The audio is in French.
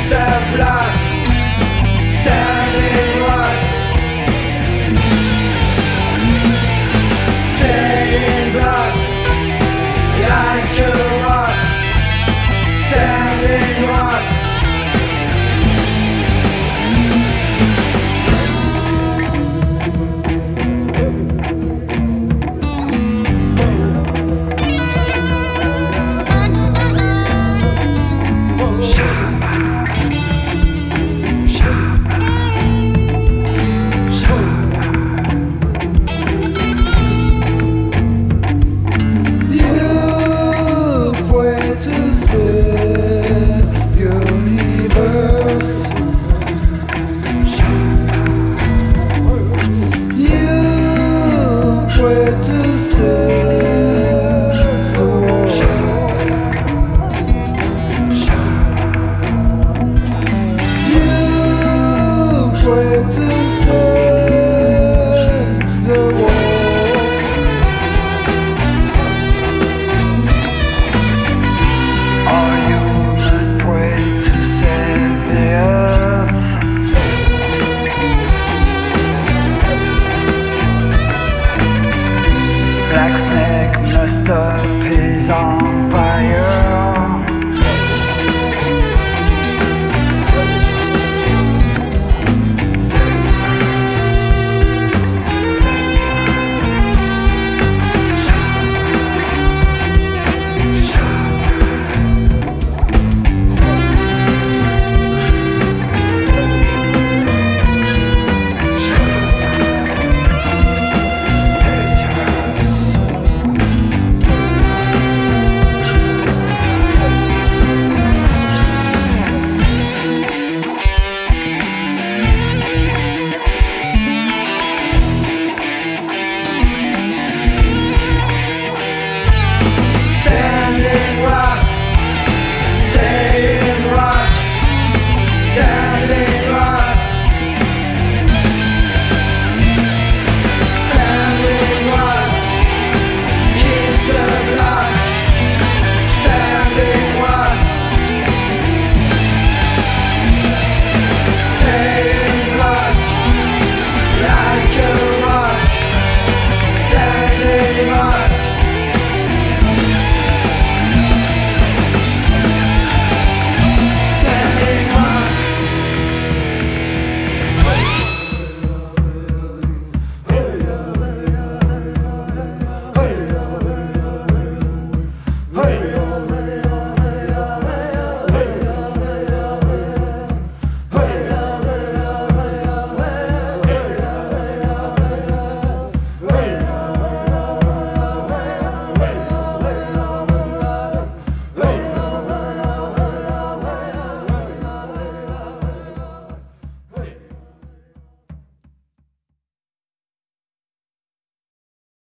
sa place